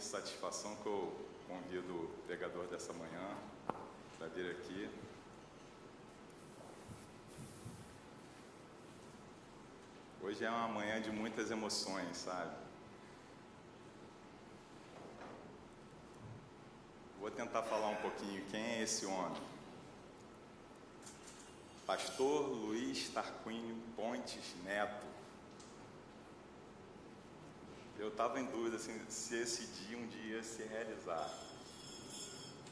satisfação que eu convido o pregador dessa manhã para vir aqui. Hoje é uma manhã de muitas emoções, sabe? Vou tentar falar um pouquinho quem é esse homem. Pastor Luiz Tarquínio Pontes Neto. Eu estava em dúvida assim, se esse dia um dia ia se realizar.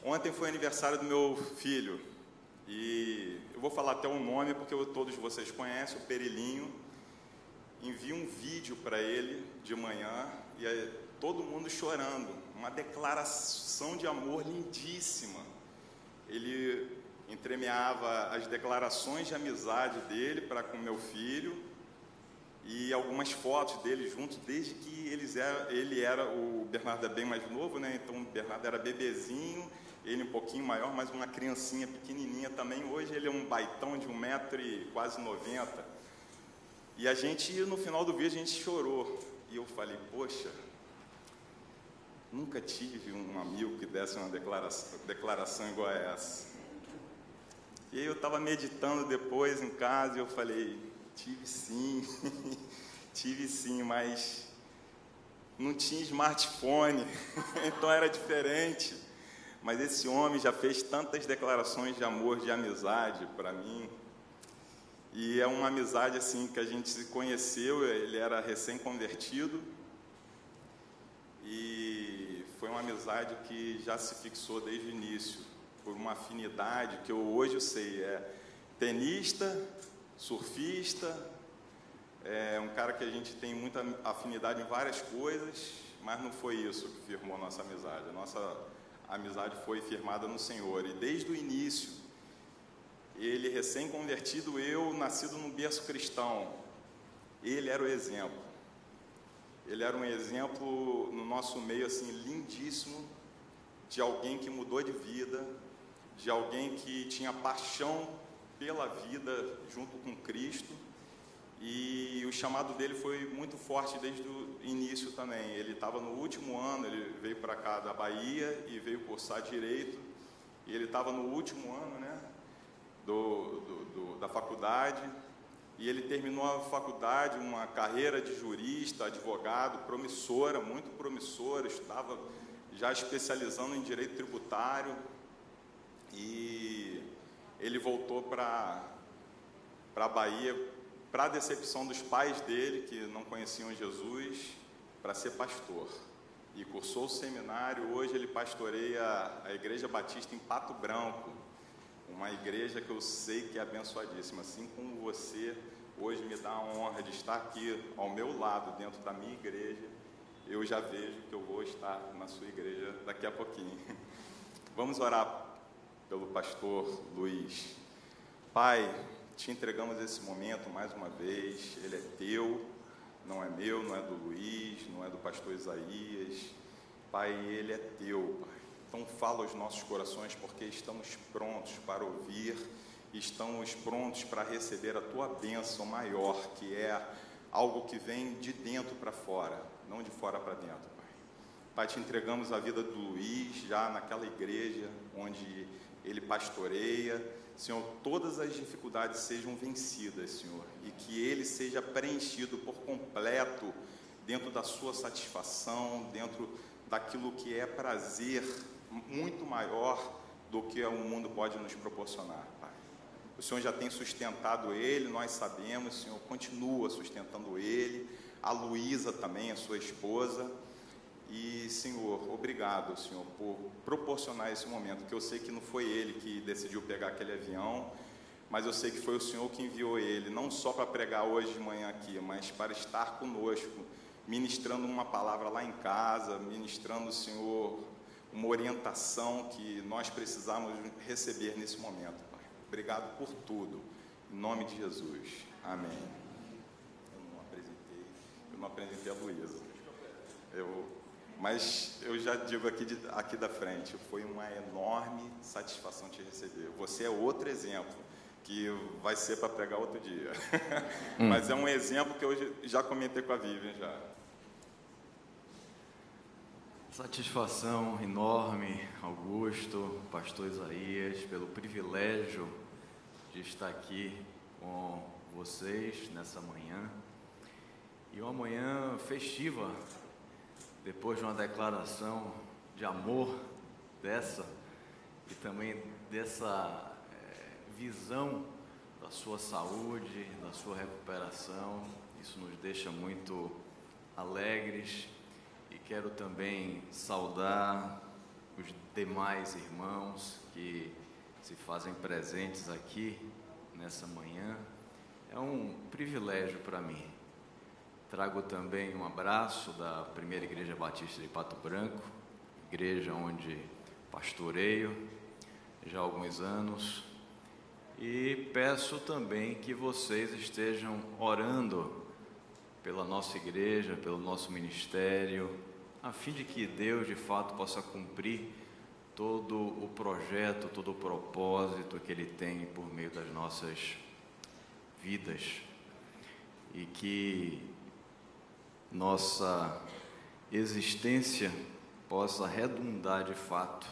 Ontem foi aniversário do meu filho e eu vou falar até o nome porque todos vocês conhecem, o Perilinho. Envie um vídeo para ele de manhã e aí, todo mundo chorando, uma declaração de amor lindíssima. Ele entremeava as declarações de amizade dele para com meu filho e algumas fotos dele juntos desde que eles era, ele era o Bernardo é bem mais novo, né? Então o Bernardo era bebezinho, ele um pouquinho maior, mas uma criancinha pequenininha também. Hoje ele é um baitão de um metro e quase 90. E a gente no final do vídeo a gente chorou e eu falei, poxa, nunca tive um amigo que desse uma declaração, declaração igual a essa. E eu estava meditando depois em casa e eu falei, tive sim, tive sim, mas não tinha smartphone, então era diferente. Mas esse homem já fez tantas declarações de amor, de amizade para mim. E é uma amizade assim que a gente se conheceu, ele era recém-convertido. E foi uma amizade que já se fixou desde o início por uma afinidade que eu hoje eu sei, é tenista, surfista, é um cara que a gente tem muita afinidade em várias coisas, mas não foi isso que firmou nossa amizade. A nossa amizade foi firmada no Senhor e desde o início, ele recém-convertido, eu nascido num berço cristão, ele era o exemplo. Ele era um exemplo no nosso meio assim lindíssimo de alguém que mudou de vida, de alguém que tinha paixão pela vida junto com Cristo. E o chamado dele foi muito forte desde o início também. Ele estava no último ano, ele veio para cá da Bahia e veio cursar direito. E ele estava no último ano, né, do, do, do, da faculdade. E ele terminou a faculdade, uma carreira de jurista, advogado, promissora, muito promissora. Estava já especializando em direito tributário e ele voltou para a Bahia, para a decepção dos pais dele, que não conheciam Jesus, para ser pastor. E cursou o seminário, hoje ele pastoreia a Igreja Batista em Pato Branco, uma igreja que eu sei que é abençoadíssima. Assim como você, hoje me dá a honra de estar aqui ao meu lado, dentro da minha igreja, eu já vejo que eu vou estar na sua igreja daqui a pouquinho. Vamos orar pelo pastor Luiz. Pai, te entregamos esse momento mais uma vez, ele é teu, não é meu, não é do Luiz, não é do pastor Isaías. Pai, ele é teu, Pai. Então fala aos nossos corações, porque estamos prontos para ouvir, estamos prontos para receber a tua bênção maior, que é algo que vem de dentro para fora, não de fora para dentro, Pai. Pai, te entregamos a vida do Luiz já naquela igreja onde ele pastoreia. Senhor, todas as dificuldades sejam vencidas, Senhor, e que ele seja preenchido por completo dentro da sua satisfação, dentro daquilo que é prazer muito maior do que o mundo pode nos proporcionar, Pai. O Senhor já tem sustentado ele, nós sabemos, Senhor, continua sustentando ele, a Luísa também, a sua esposa. E, Senhor, obrigado, Senhor, por proporcionar esse momento, que eu sei que não foi ele que decidiu pegar aquele avião, mas eu sei que foi o Senhor que enviou ele, não só para pregar hoje de manhã aqui, mas para estar conosco, ministrando uma palavra lá em casa, ministrando, Senhor, uma orientação que nós precisamos receber nesse momento, Pai. Obrigado por tudo. Em nome de Jesus. Amém. Eu não apresentei, eu não apresentei a Luísa. Eu mas eu já digo aqui, de, aqui da frente, foi uma enorme satisfação te receber. Você é outro exemplo, que vai ser para pregar outro dia. Hum. Mas é um exemplo que eu já comentei com a Vivian já. Satisfação enorme, Augusto, Pastor Isaías, pelo privilégio de estar aqui com vocês nessa manhã. E uma manhã festiva, depois de uma declaração de amor dessa e também dessa é, visão da sua saúde, da sua recuperação. Isso nos deixa muito alegres e quero também saudar os demais irmãos que se fazem presentes aqui nessa manhã. É um privilégio para mim. Trago também um abraço da Primeira Igreja Batista de Pato Branco, igreja onde pastoreio já há alguns anos. E peço também que vocês estejam orando pela nossa igreja, pelo nosso ministério, a fim de que Deus de fato possa cumprir todo o projeto, todo o propósito que Ele tem por meio das nossas vidas e que nossa existência possa redundar de fato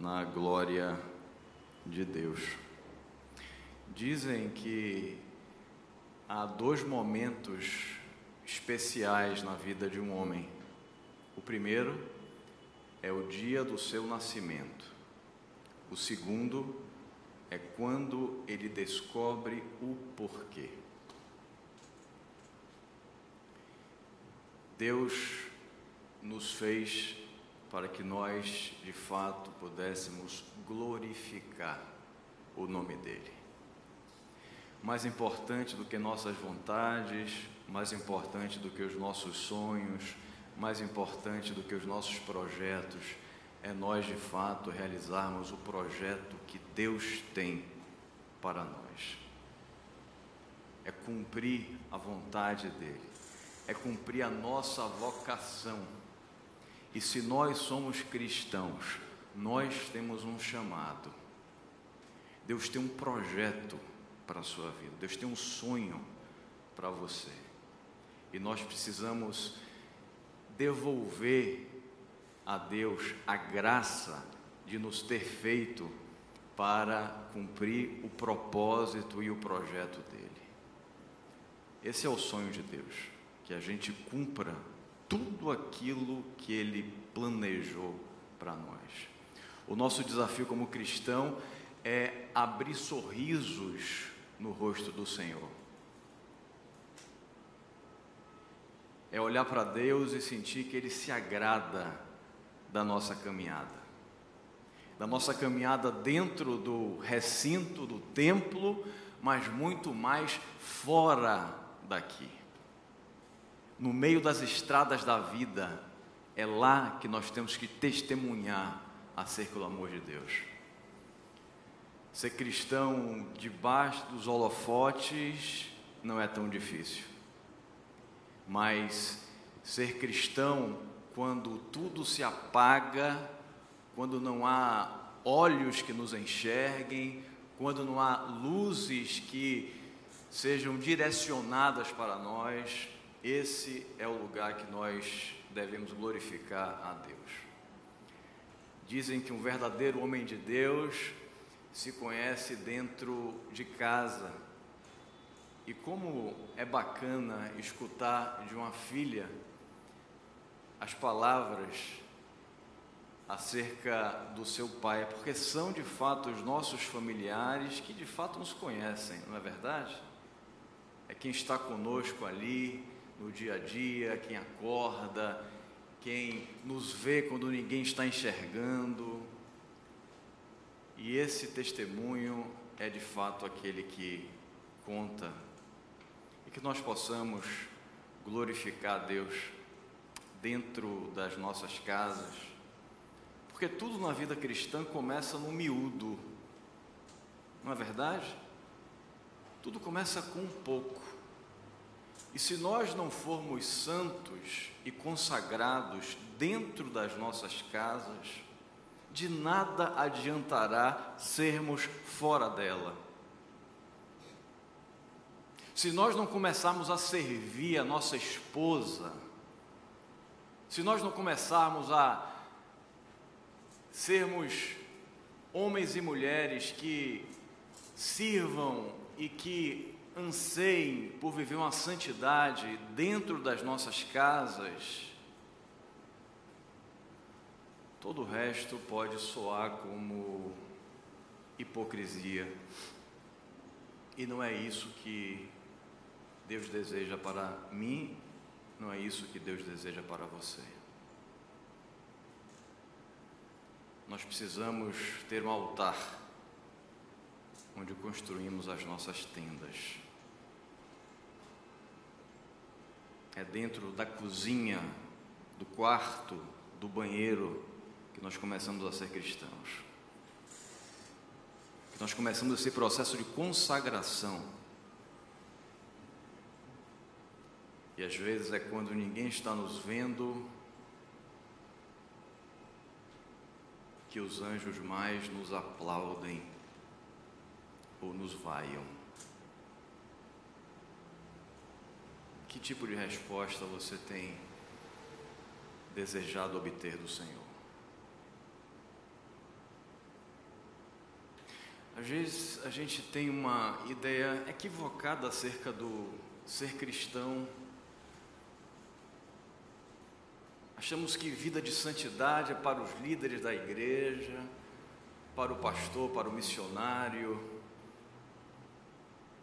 na glória de Deus. Dizem que há dois momentos especiais na vida de um homem. O primeiro é o dia do seu nascimento. O segundo é quando ele descobre o porquê. Deus nos fez para que nós, de fato, pudéssemos glorificar o nome dEle. Mais importante do que nossas vontades, mais importante do que os nossos sonhos, mais importante do que os nossos projetos, é nós de fato realizarmos o projeto que Deus tem para nós. É cumprir a vontade dEle, é cumprir a nossa vocação. E se nós somos cristãos, nós temos um chamado. Deus tem um projeto para a sua vida, Deus tem um sonho para você. E nós precisamos devolver a Deus a graça de nos ter feito para cumprir o propósito e o projeto dele. Esse é o sonho de Deus, que a gente cumpra tudo aquilo que ele planejou para nós. O nosso desafio como cristão é abrir sorrisos no rosto do Senhor. é olhar para Deus e sentir que Ele se agrada da nossa caminhada, da nossa caminhada dentro do recinto do templo, mas muito mais fora daqui, no meio das estradas da vida, é lá que nós temos que testemunhar acerca do amor de Deus. Ser cristão debaixo dos holofotes não é tão difícil. Mas ser cristão, quando tudo se apaga, quando não há olhos que nos enxerguem, quando não há luzes que sejam direcionadas para nós, esse é o lugar que nós devemos glorificar a Deus. Dizem que um verdadeiro homem de Deus se conhece dentro de casa, e como é bacana escutar de uma filha as palavras acerca do seu pai, porque são de fato os nossos familiares que de fato nos conhecem, não é verdade? É quem está conosco ali no dia a dia, quem acorda, quem nos vê quando ninguém está enxergando. E esse testemunho é de fato aquele que conta que nós possamos glorificar a Deus dentro das nossas casas, porque tudo na vida cristã começa no miúdo, não é verdade? Tudo começa com um pouco. E se nós não formos santos e consagrados dentro das nossas casas, de nada adiantará sermos fora dela. Se nós não começarmos a servir a nossa esposa se nós não começarmos a sermos homens e mulheres que sirvam e que anseiem por viver uma santidade dentro das nossas casas, todo o resto pode soar como hipocrisia. E não é isso que Deus deseja para mim, não é isso que Deus deseja para você. Nós precisamos ter um altar onde construímos as nossas tendas. É dentro da cozinha, do quarto, do banheiro que nós começamos a ser cristãos que nós começamos esse processo de consagração. E às vezes é quando ninguém está nos vendo que os anjos mais nos aplaudem ou nos vaiam. Que tipo de resposta você tem desejado obter do Senhor? Às vezes a gente tem uma ideia equivocada acerca do ser cristão. Achamos que vida de santidade é para os líderes da igreja, para o pastor, para o missionário,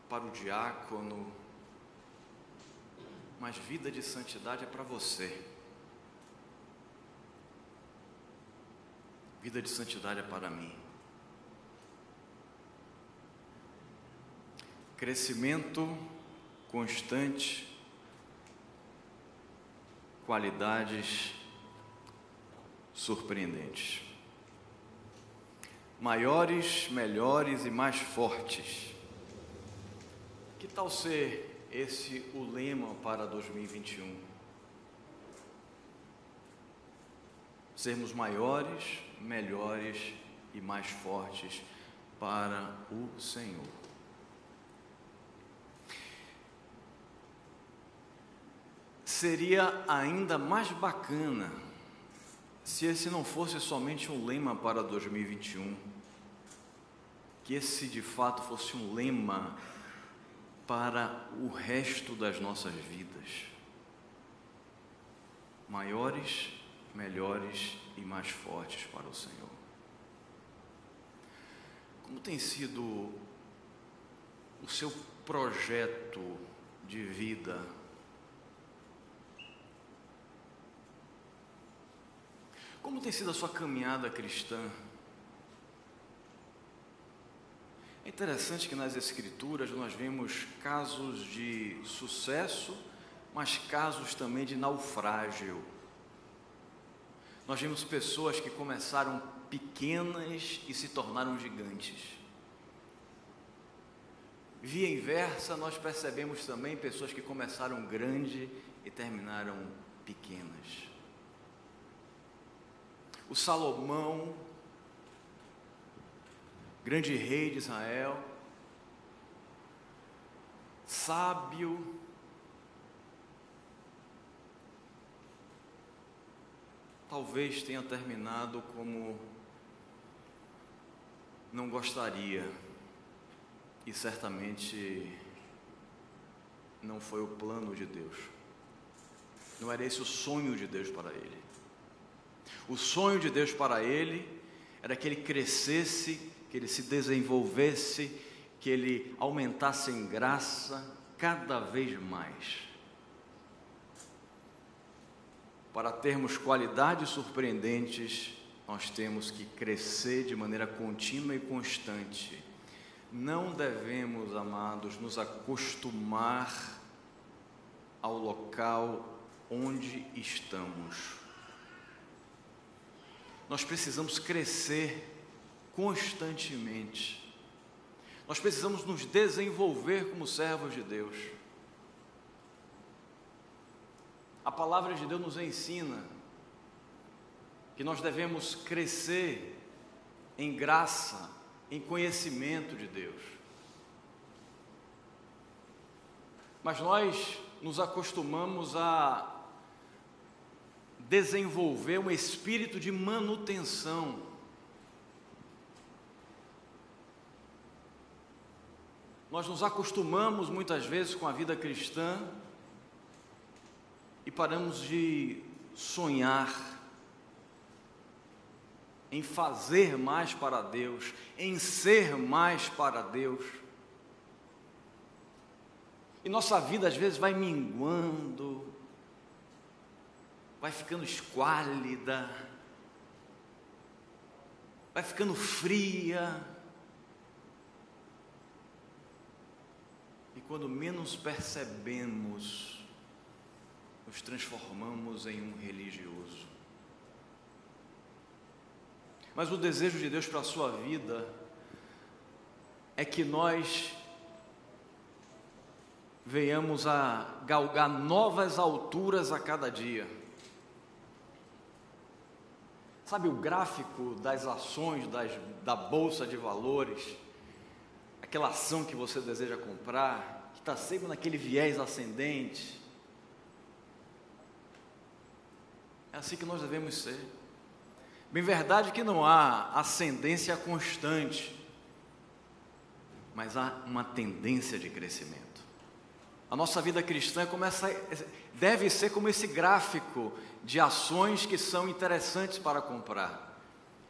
para o diácono. Mas vida de santidade é para você. Vida de santidade é para mim. crescimento constante, qualidades surpreendentes. Maiores, melhores e mais fortes. Que tal ser esse o lema para 2021? Sermos maiores, melhores e mais fortes para o Senhor. Seria ainda mais bacana se esse não fosse somente um lema para 2021, que esse de fato fosse um lema para o resto das nossas vidas. Maiores, melhores e mais fortes para o Senhor. Como tem sido o seu projeto de vida Como tem sido a sua caminhada cristã? É interessante que nas Escrituras nós vemos casos de sucesso, mas casos também de naufrágio. Nós vemos pessoas que começaram pequenas e se tornaram gigantes. Via inversa, nós percebemos também pessoas que começaram grande e terminaram pequenas o Salomão, grande rei de Israel, sábio, talvez tenha terminado como não gostaria, e certamente não foi o plano de Deus, não era esse o sonho de Deus para ele. O sonho de Deus para ele era que ele crescesse, que ele se desenvolvesse, que ele aumentasse em graça cada vez mais. Para termos qualidades surpreendentes, nós temos que crescer de maneira contínua e constante. Não devemos, amados, nos acostumar ao local onde estamos nós precisamos crescer constantemente. Nós precisamos nos desenvolver como servos de Deus. A palavra de Deus nos ensina que nós devemos crescer em graça, em conhecimento de Deus. Mas nós nos acostumamos a desenvolver um espírito de manutenção. Nós nos acostumamos muitas vezes com a vida cristã e paramos de sonhar em fazer mais para Deus, em ser mais para Deus. E nossa vida às vezes vai minguando, vai ficando esquálida, vai ficando fria. E quando menos percebemos, nos transformamos em um religioso. Mas o desejo de Deus para a sua vida é que nós venhamos a galgar novas alturas a cada dia. Sabe o gráfico das ações das, da bolsa de valores? Aquela ação que você deseja comprar, que está sempre naquele viés ascendente. É assim que nós devemos ser. Bem verdade que não há ascendência constante, mas há uma tendência de crescimento. A nossa vida cristã começa, deve ser como esse gráfico de ações que são interessantes para comprar.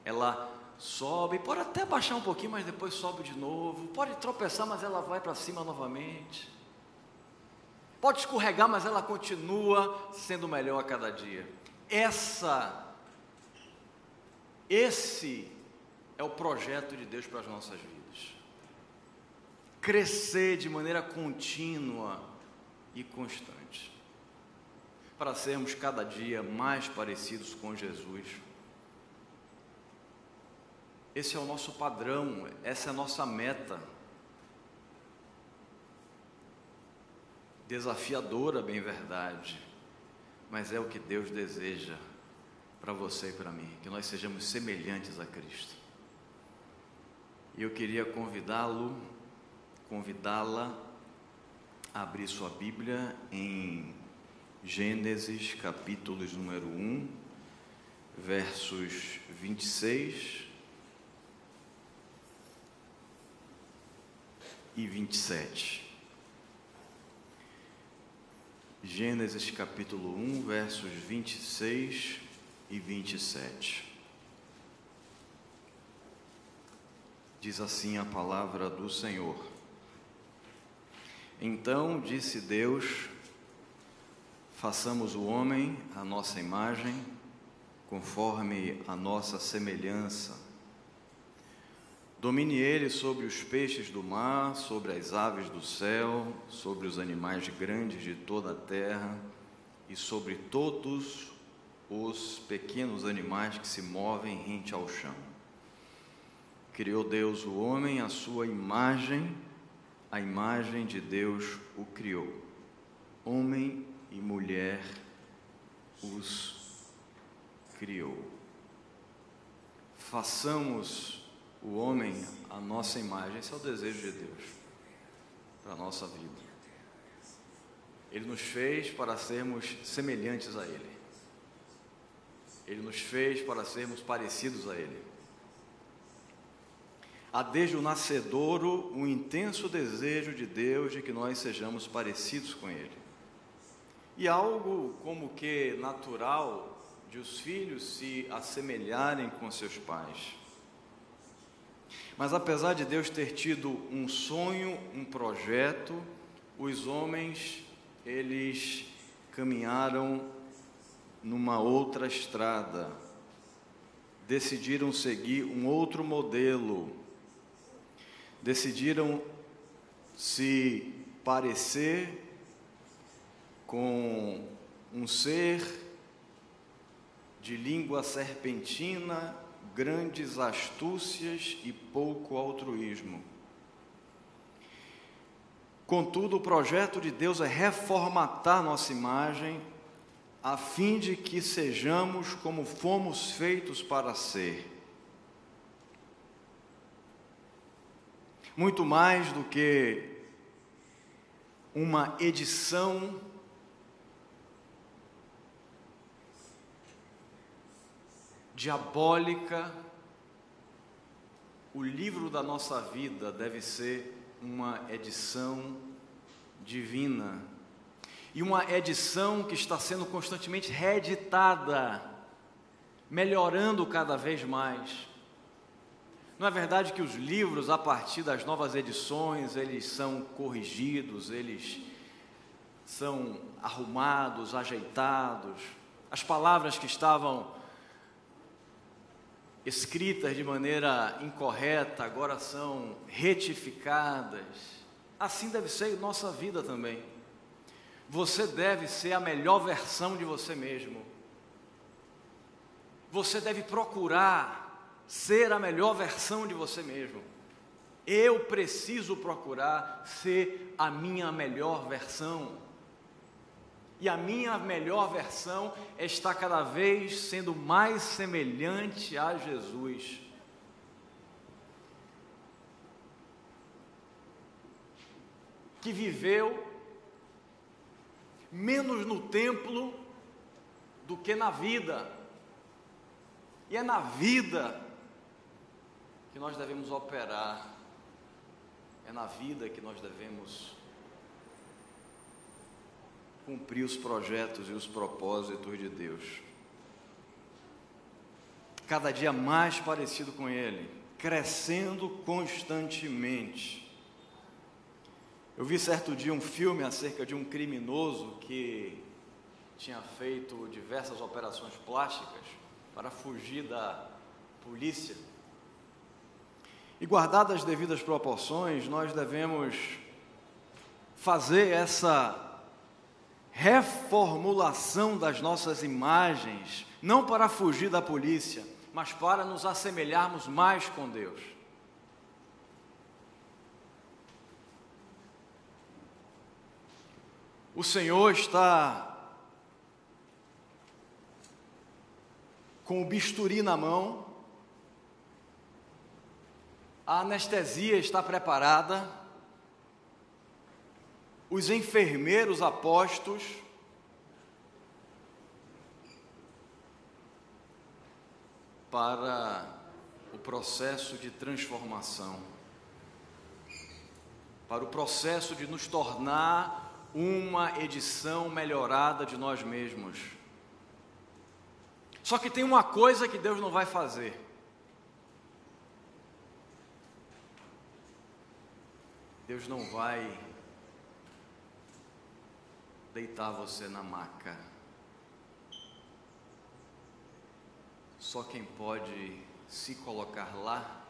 Ela sobe, pode até baixar um pouquinho, mas depois sobe de novo. Pode tropeçar, mas ela vai para cima novamente. Pode escorregar, mas ela continua sendo melhor a cada dia. Essa, esse é o projeto de Deus para as nossas vidas. Crescer de maneira contínua e constante, para sermos cada dia mais parecidos com Jesus. Esse é o nosso padrão, essa é a nossa meta. Desafiadora, bem verdade, mas é o que Deus deseja para você e para mim, que nós sejamos semelhantes a Cristo. E eu queria convidá-lo, convidá-la abrir sua Bíblia em Gênesis, capítulos número 1, versos 26 e 27. Gênesis capítulo 1, versos 26 e 27. Diz assim a palavra do Senhor. Então disse Deus: façamos o homem à nossa imagem, conforme a nossa semelhança. Domine ele sobre os peixes do mar, sobre as aves do céu, sobre os animais grandes de toda a terra e sobre todos os pequenos animais que se movem rente ao chão. Criou Deus o homem à sua imagem, a imagem de Deus o criou. Homem e mulher os criou. Façamos o homem a nossa imagem, esse é o desejo de Deus para a nossa vida. Ele nos fez para sermos semelhantes a Ele. Ele nos fez para sermos parecidos a Ele. Há desde o nascedouro um intenso desejo de Deus de que nós sejamos parecidos com Ele. E algo como que natural de os filhos se assemelharem com seus pais. Mas apesar de Deus ter tido um sonho, um projeto, os homens, eles caminharam numa outra estrada, decidiram seguir um outro modelo, decidiram se parecer com um ser de língua serpentina, grandes astúcias e pouco altruísmo. Contudo, o projeto de Deus é reformatar nossa imagem, a fim de que sejamos como fomos feitos para ser. muito mais do que uma edição diabólica, o livro da nossa vida deve ser uma edição divina. E uma edição que está sendo constantemente reeditada, melhorando cada vez mais. Não é verdade que os livros, a partir das novas edições, eles são corrigidos, eles são arrumados, ajeitados. As palavras que estavam escritas de maneira incorreta agora são retificadas. Assim deve ser nossa vida também. Você deve ser a melhor versão de você mesmo. Você deve procurar ser a melhor versão de você mesmo. Eu preciso procurar ser a minha melhor versão. E a minha melhor versão está cada vez sendo mais semelhante a Jesus. Que viveu menos no templo do que na vida. E é na vida que nós devemos operar, é na vida que nós devemos cumprir os projetos e os propósitos de Deus. Cada dia mais parecido com Ele, crescendo constantemente. Eu vi certo dia um filme acerca de um criminoso que tinha feito diversas operações plásticas para fugir da polícia. E guardadas as devidas proporções, nós devemos fazer essa reformulação das nossas imagens, não para fugir da polícia, mas para nos assemelharmos mais com Deus. O Senhor está com o bisturi na mão, a anestesia está preparada, os enfermeiros apostos, para o processo de transformação, para o processo de nos tornar uma edição melhorada de nós mesmos. Só que tem uma coisa que Deus não vai fazer. Deus não vai deitar você na maca. Só quem pode se colocar lá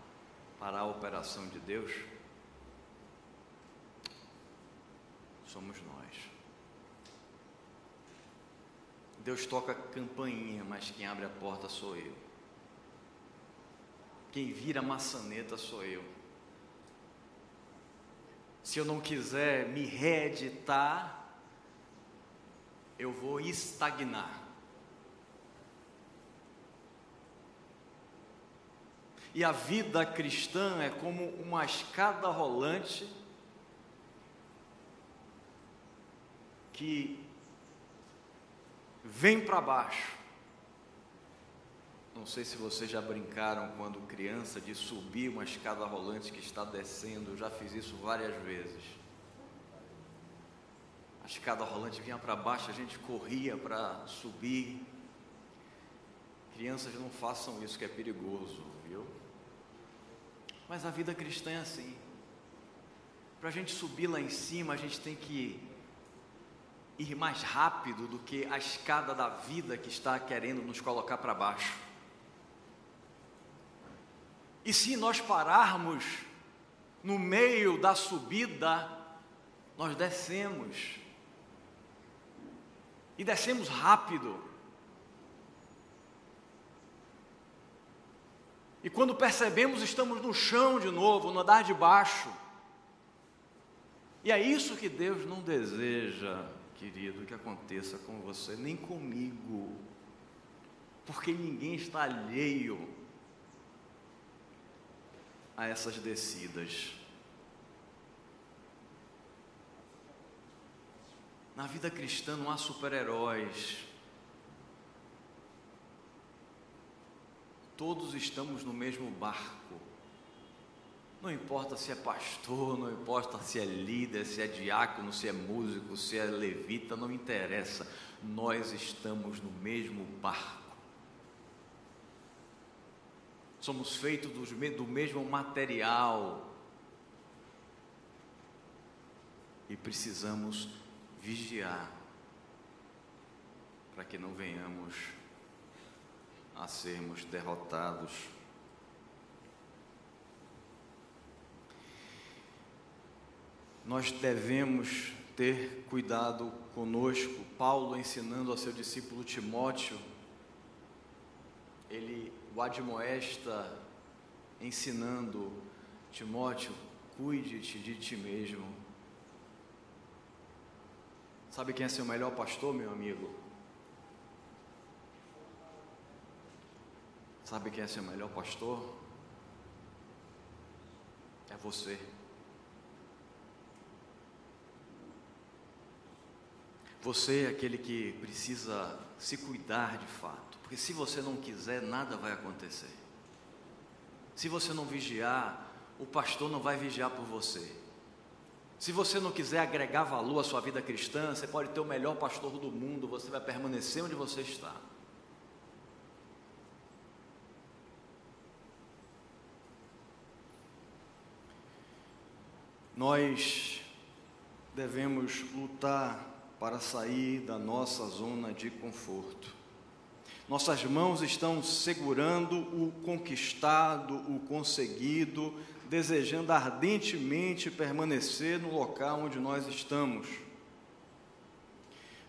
para a operação de Deus somos nós. Deus toca campainha, mas quem abre a porta sou eu. Quem vira a maçaneta sou eu. Se eu não quiser me reeditar, eu vou estagnar. E a vida cristã é como uma escada rolante que vem para baixo. Não sei se vocês já brincaram quando criança de subir uma escada rolante que está descendo, eu já fiz isso várias vezes escada rolante vinha para baixo, a gente corria para subir. Crianças não façam isso que é perigoso, viu? Mas a vida cristã é assim. Para a gente subir lá em cima, a gente tem que ir mais rápido do que a escada da vida que está querendo nos colocar para baixo. E se nós pararmos no meio da subida, nós descemos e descemos rápido. E quando percebemos, estamos no chão de novo, no andar de baixo. E é isso que Deus não deseja, querido, que aconteça com você, nem comigo, porque ninguém está alheio a essas descidas. Na vida cristã não há super-heróis. todos estamos no mesmo barco. Não importa se é pastor, não importa se é líder, se é diácono, se é músico, se é levita, não interessa. Nós estamos no mesmo barco. Somos feitos do mesmo material. E precisamos vigiar para que não venhamos a sermos derrotados. Nós devemos ter cuidado conosco. Paulo ensinando ao seu discípulo Timóteo, ele o admoesta ensinando Timóteo, cuide-te de ti mesmo. Sabe quem é seu melhor pastor, meu amigo? Sabe quem é seu melhor pastor? É você. Você é aquele que precisa se cuidar de fato, porque se você não quiser, nada vai acontecer. Se você não vigiar, o pastor não vai vigiar por você. Se você não quiser agregar valor à sua vida cristã, você pode ter o melhor pastor do mundo, você vai permanecer onde você está. Nós devemos lutar para sair da nossa zona de conforto. Nossas mãos estão segurando o conquistado, o conseguido, desejando ardentemente permanecer no local onde nós estamos.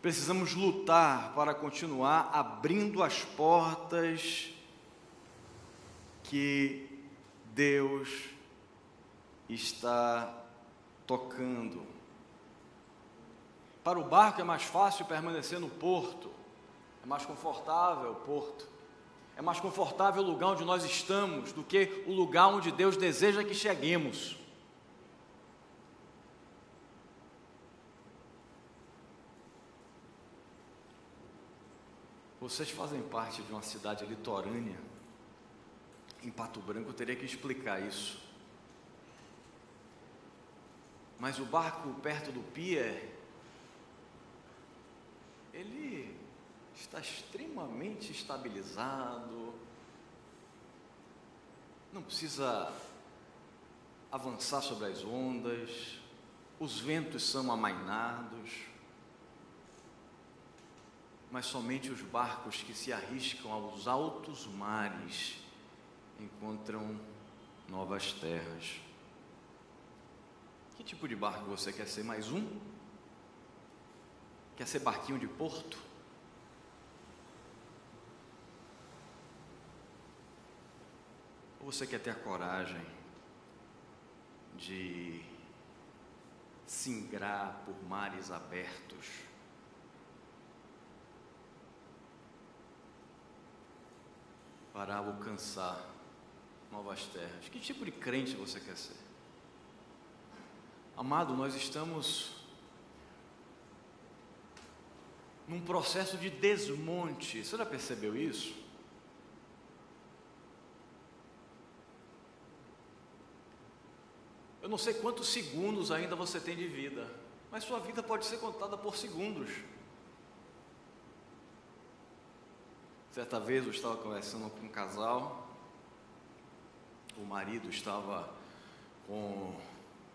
Precisamos lutar para continuar abrindo as portas que Deus está tocando. Para o barco é mais fácil permanecer no porto, é mais confortável o porto, é mais confortável o lugar onde nós estamos do que o lugar onde Deus deseja que cheguemos. Vocês fazem parte de uma cidade litorânea, em Pato Branco, eu teria que explicar isso. Mas o barco perto do pier, ele está extremamente estabilizado, não precisa avançar sobre as ondas, os ventos são amainados, mas somente os barcos que se arriscam aos altos mares encontram novas terras. Que tipo de barco você quer ser? Mais um? Quer ser barquinho de porto? Ou você quer ter a coragem de singrar por mares abertos? Para alcançar novas terras. Que tipo de crente você quer ser? Amado, nós estamos num processo de desmonte. Você já percebeu isso? Eu não sei quantos segundos ainda você tem de vida, mas sua vida pode ser contada por segundos. Certa vez eu estava conversando com um casal, o marido estava com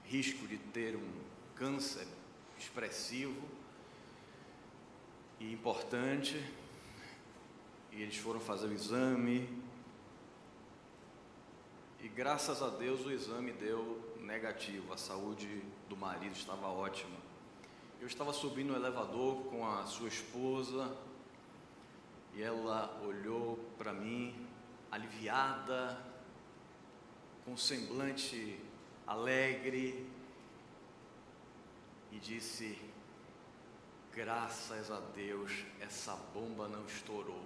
risco de ter um câncer expressivo e importante. E eles foram fazer o exame. E graças a Deus o exame deu negativo. A saúde do marido estava ótima. Eu estava subindo no elevador com a sua esposa e ela olhou para mim aliviada, com um semblante alegre e disse: Graças a Deus, essa bomba não estourou.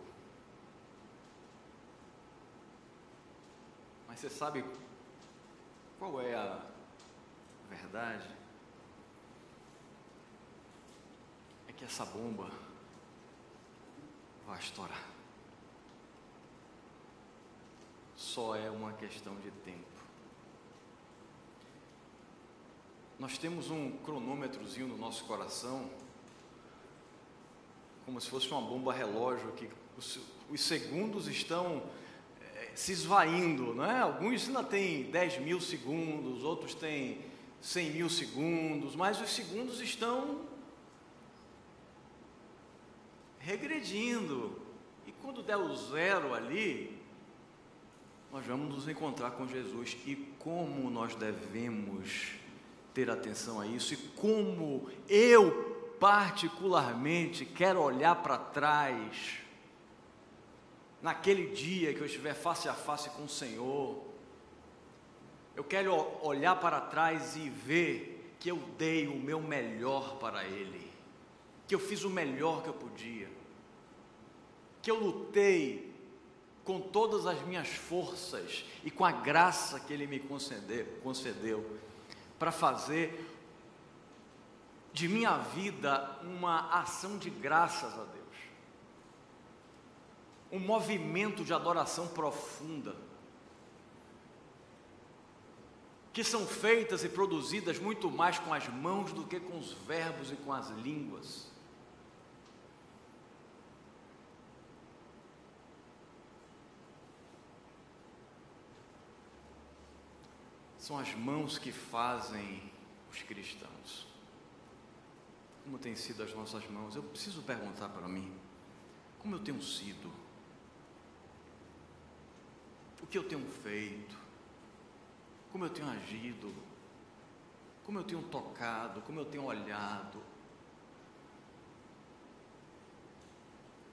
Mas você sabe qual é a verdade? É que essa bomba vai estourar. só é uma questão de tempo. Nós temos um cronômetrozinho no nosso coração, como se fosse uma bomba relógio, que os, os segundos estão é, se esvaindo, não é? Alguns ainda têm 10 mil segundos, outros têm 100 mil segundos, mas os segundos estão regredindo. E quando der o zero ali, nós vamos nos encontrar com Jesus. E como nós devemos ter atenção a isso, e como eu, particularmente, quero olhar para trás, naquele dia que eu estiver face a face com o Senhor, eu quero olhar para trás e ver que eu dei o meu melhor para Ele, que eu fiz o melhor que eu podia, que eu lutei com todas as minhas forças e com a graça que Ele me concedeu, concedeu para fazer de minha vida uma ação de graças a Deus, um movimento de adoração profunda que são feitas e produzidas muito mais com as mãos do que com os verbos e com as línguas. São as mãos que fazem os cristãos. Como têm sido as nossas mãos? Eu preciso perguntar para mim: como eu tenho sido? O que eu tenho feito? Como eu tenho agido, como eu tenho tocado, como eu tenho olhado.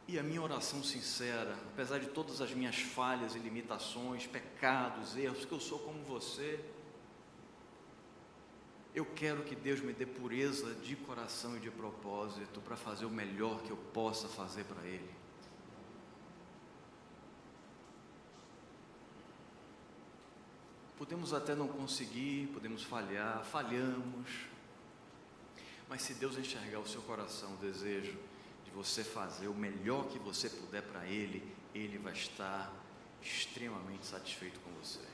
E a minha oração sincera, apesar de todas as minhas falhas e limitações, pecados, erros, que eu sou como você, eu quero que Deus me dê pureza de coração e de propósito para fazer o melhor que eu possa fazer para Ele. Podemos até não conseguir, podemos falhar, falhamos. Mas se Deus enxergar o seu coração, o desejo de você fazer o melhor que você puder para Ele, Ele vai estar extremamente satisfeito com você.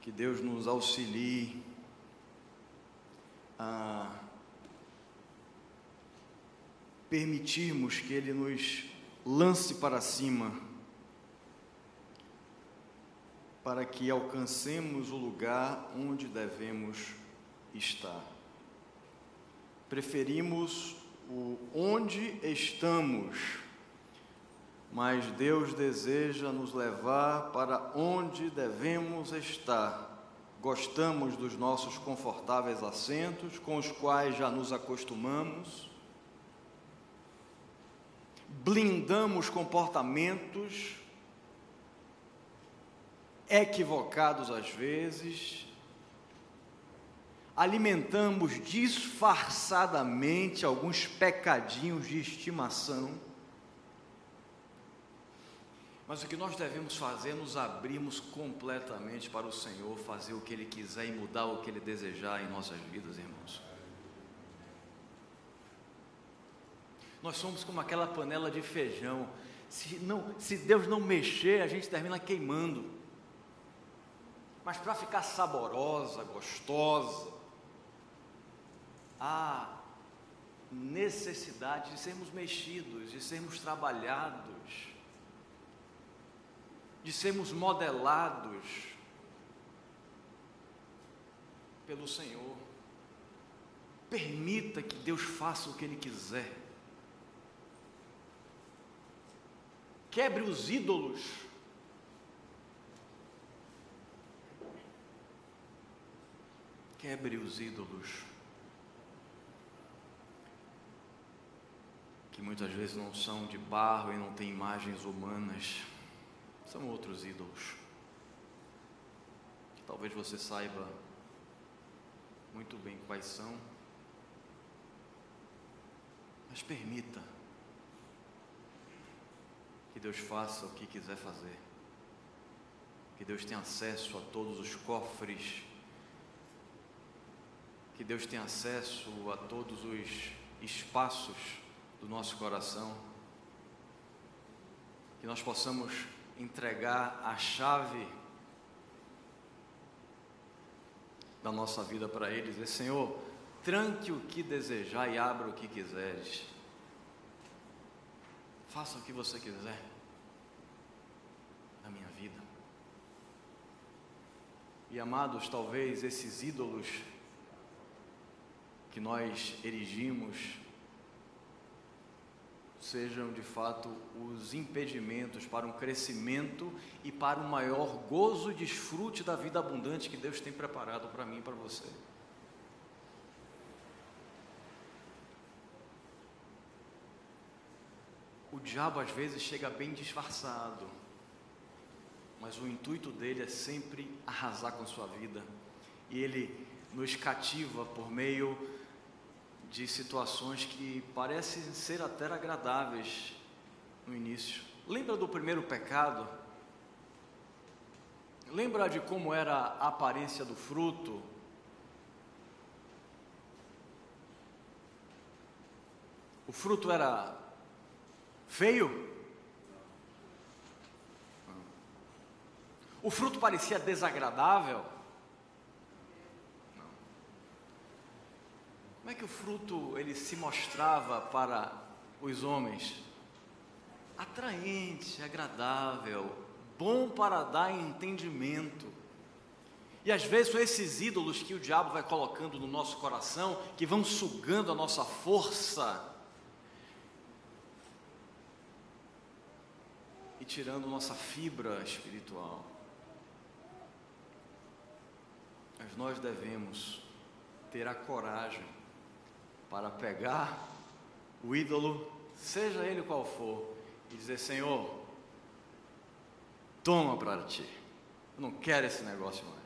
Que Deus nos auxilie a permitirmos que Ele nos lance para cima, para que alcancemos o lugar onde devemos estar. Preferimos o onde estamos, mas Deus deseja nos levar para onde devemos estar. Gostamos dos nossos confortáveis assentos, com os quais já nos acostumamos blindamos comportamentos equivocados às vezes, alimentamos disfarçadamente alguns pecadinhos de estimação. Mas o que nós devemos fazer é nos abrirmos completamente para o Senhor, fazer o que Ele quiser e mudar o que Ele desejar em nossas vidas, irmãos. Nós somos como aquela panela de feijão. Se, não, se Deus não mexer, a gente termina queimando. Mas para ficar saborosa, gostosa, há necessidade de sermos mexidos, de sermos trabalhados, de sermos modelados pelo Senhor. Permita que Deus faça o que Ele quiser. Quebre os ídolos. Quebre os ídolos. Que muitas vezes não são de barro e não têm imagens humanas. São outros ídolos. Talvez você saiba muito bem quais são. Mas permita que Deus faça o que quiser fazer. Que Deus tenha acesso a todos os cofres. Que Deus tenha acesso a todos os espaços do nosso coração, que nós possamos entregar a chave da nossa vida para Ele, dizer: Senhor, tranque o que desejar e abra o que quiseres. Faça o que você quiser na minha vida. E amados, talvez esses ídolos que nós erigimos sejam de fato os impedimentos para um crescimento e para um maior gozo e desfrute da vida abundante que Deus tem preparado para mim e para você. Diabo às vezes chega bem disfarçado, mas o intuito dele é sempre arrasar com sua vida, e ele nos cativa por meio de situações que parecem ser até agradáveis no início. Lembra do primeiro pecado? Lembra de como era a aparência do fruto? O fruto era feio? O fruto parecia desagradável? Como é que o fruto ele se mostrava para os homens? Atraente, agradável, bom para dar entendimento. E às vezes são esses ídolos que o diabo vai colocando no nosso coração, que vão sugando a nossa força tirando nossa fibra espiritual. Mas nós devemos ter a coragem para pegar o ídolo, seja ele qual for, e dizer: Senhor, toma para ti, eu não quero esse negócio mais.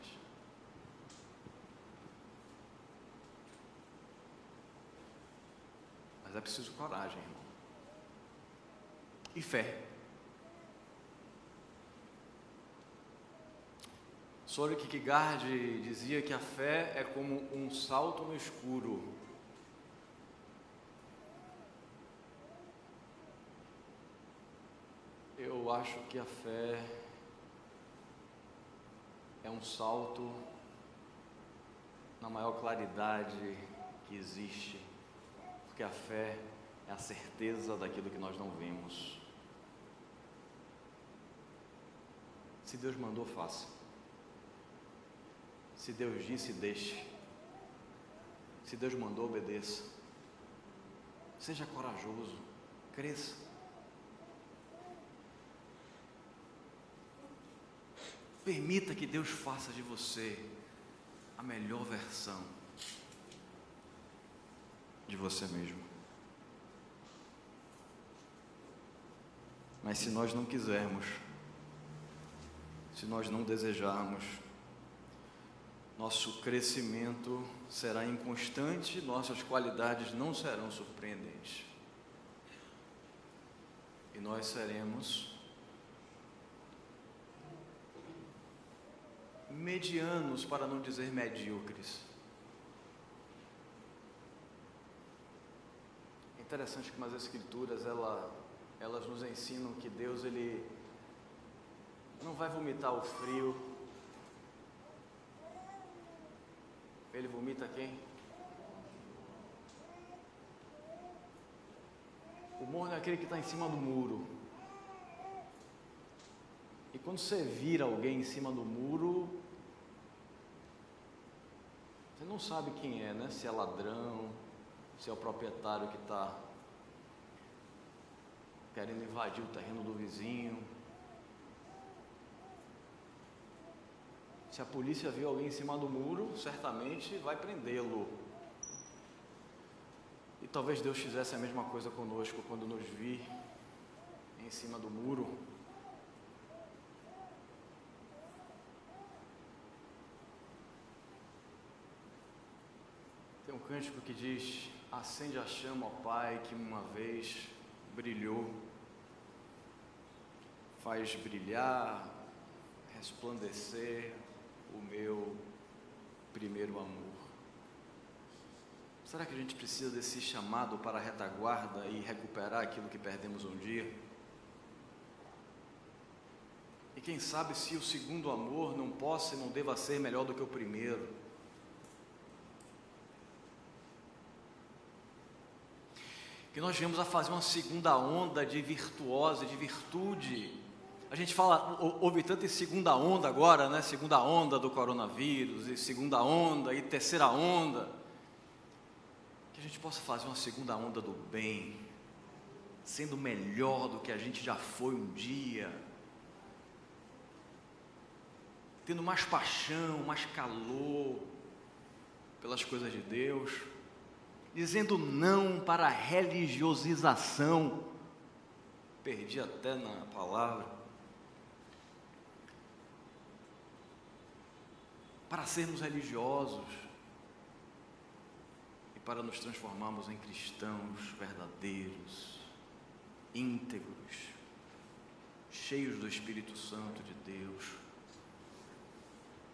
Mas é preciso coragem, irmão. E fé. Soren Kierkegaard dizia que a fé é como um salto no escuro Eu acho que a fé é um salto na maior claridade que existe, porque a fé é a certeza daquilo que nós não vemos. Se Deus mandou, faça. Se Deus disse, deixe. Se Deus mandou, obedeça. Seja corajoso, cresça. Permita que Deus faça de você a melhor versão de você mesmo. Mas se nós não quisermos, se nós não desejarmos, nosso crescimento será inconstante, nossas qualidades não serão surpreendentes. E nós seremos medianos, para não dizer medíocres. Interessante que as escrituras ela, elas nos ensinam que Deus ele não vai vomitar o frio. Ele vomita quem? O morno é aquele que está em cima do muro. E quando você vira alguém em cima do muro, você não sabe quem é, né? Se é ladrão, se é o proprietário que está querendo invadir o terreno do vizinho. Se a polícia viu alguém em cima do muro, certamente vai prendê-lo. E talvez Deus fizesse a mesma coisa conosco quando nos vir em cima do muro. Tem um cântico que diz: Acende a chama, ó Pai, que uma vez brilhou, faz brilhar, resplandecer o meu primeiro amor. Será que a gente precisa desse chamado para a retaguarda e recuperar aquilo que perdemos um dia? E quem sabe se o segundo amor não possa e não deva ser melhor do que o primeiro? Que nós viemos a fazer uma segunda onda de virtuosa, de virtude. A gente fala, ouve tanto em segunda onda agora, né? Segunda onda do coronavírus, e segunda onda, e terceira onda. Que a gente possa fazer uma segunda onda do bem, sendo melhor do que a gente já foi um dia tendo mais paixão, mais calor pelas coisas de Deus, dizendo não para a religiosização. Perdi até na palavra. Para sermos religiosos e para nos transformarmos em cristãos verdadeiros, íntegros, cheios do Espírito Santo de Deus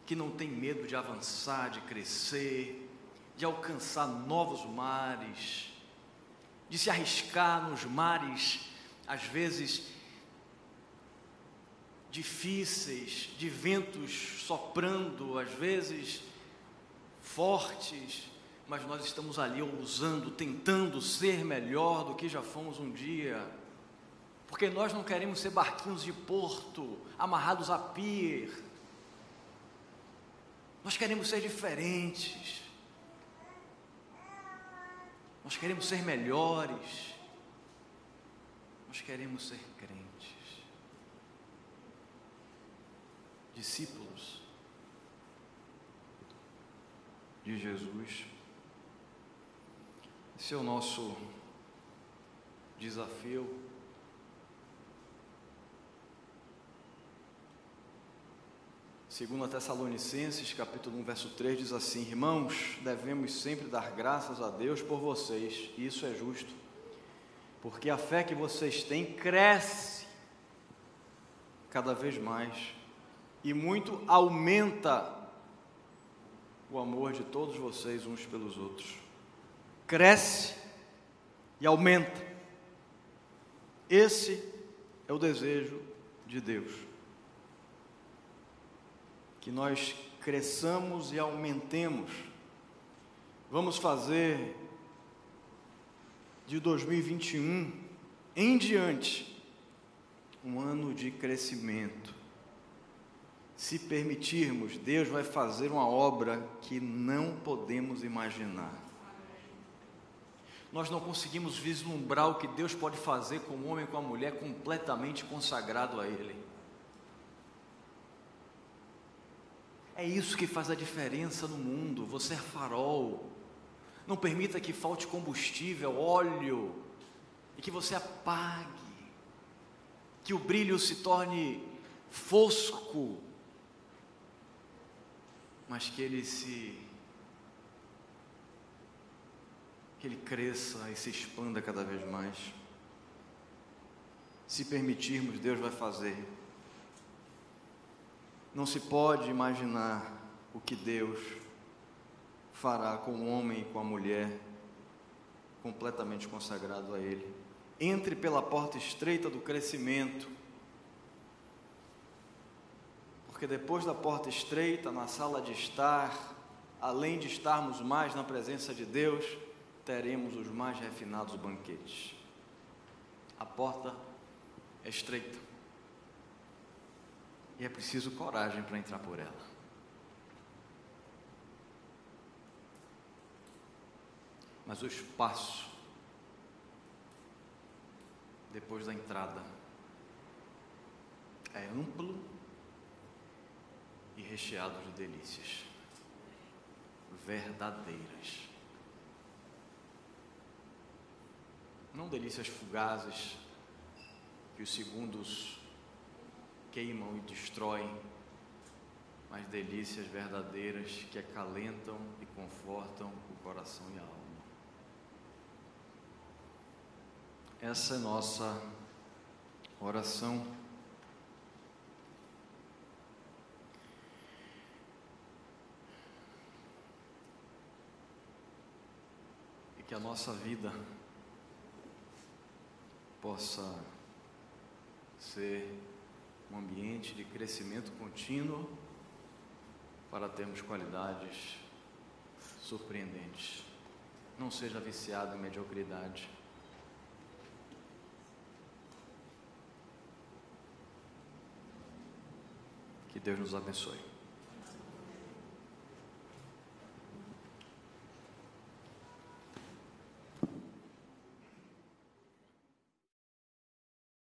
que não tem medo de avançar, de crescer, de alcançar novos mares, de se arriscar nos mares, às vezes difíceis, de ventos soprando, às vezes fortes, mas nós estamos ali ousando, tentando ser melhor do que já fomos um dia. Porque nós não queremos ser barquinhos de porto, amarrados a pier, nós queremos ser diferentes. Nós queremos ser melhores. Nós queremos ser crentes. Discípulos de Jesus. Esse é o nosso desafio Segundo a Tessalonicenses, capítulo 1, verso 3, diz assim: Irmãos, devemos sempre dar graças a Deus por vocês, isso é justo, porque a fé que vocês têm cresce cada vez mais e muito aumenta o amor de todos vocês uns pelos outros. Cresce e aumenta. Esse é o desejo de Deus que nós cresçamos e aumentemos. Vamos fazer de 2021 em diante um ano de crescimento. Se permitirmos, Deus vai fazer uma obra que não podemos imaginar. Nós não conseguimos vislumbrar o que Deus pode fazer com o homem e com a mulher completamente consagrado a Ele. É isso que faz a diferença no mundo. Você é farol. Não permita que falte combustível, óleo, e que você apague, que o brilho se torne fosco, mas que ele se que ele cresça e se expanda cada vez mais. Se permitirmos, Deus vai fazer. Não se pode imaginar o que Deus fará com o homem e com a mulher completamente consagrado a Ele. Entre pela porta estreita do crescimento, porque depois da porta estreita, na sala de estar, além de estarmos mais na presença de Deus, teremos os mais refinados banquetes. A porta é estreita. E é preciso coragem para entrar por ela. Mas o espaço, depois da entrada, é amplo e recheado de delícias verdadeiras. Não delícias fugazes que os segundos queimam e destroem, mas delícias verdadeiras que acalentam e confortam o coração e a alma. Essa é nossa oração. Que a nossa vida possa ser um ambiente de crescimento contínuo para termos qualidades surpreendentes. Não seja viciado em mediocridade. Que Deus nos abençoe.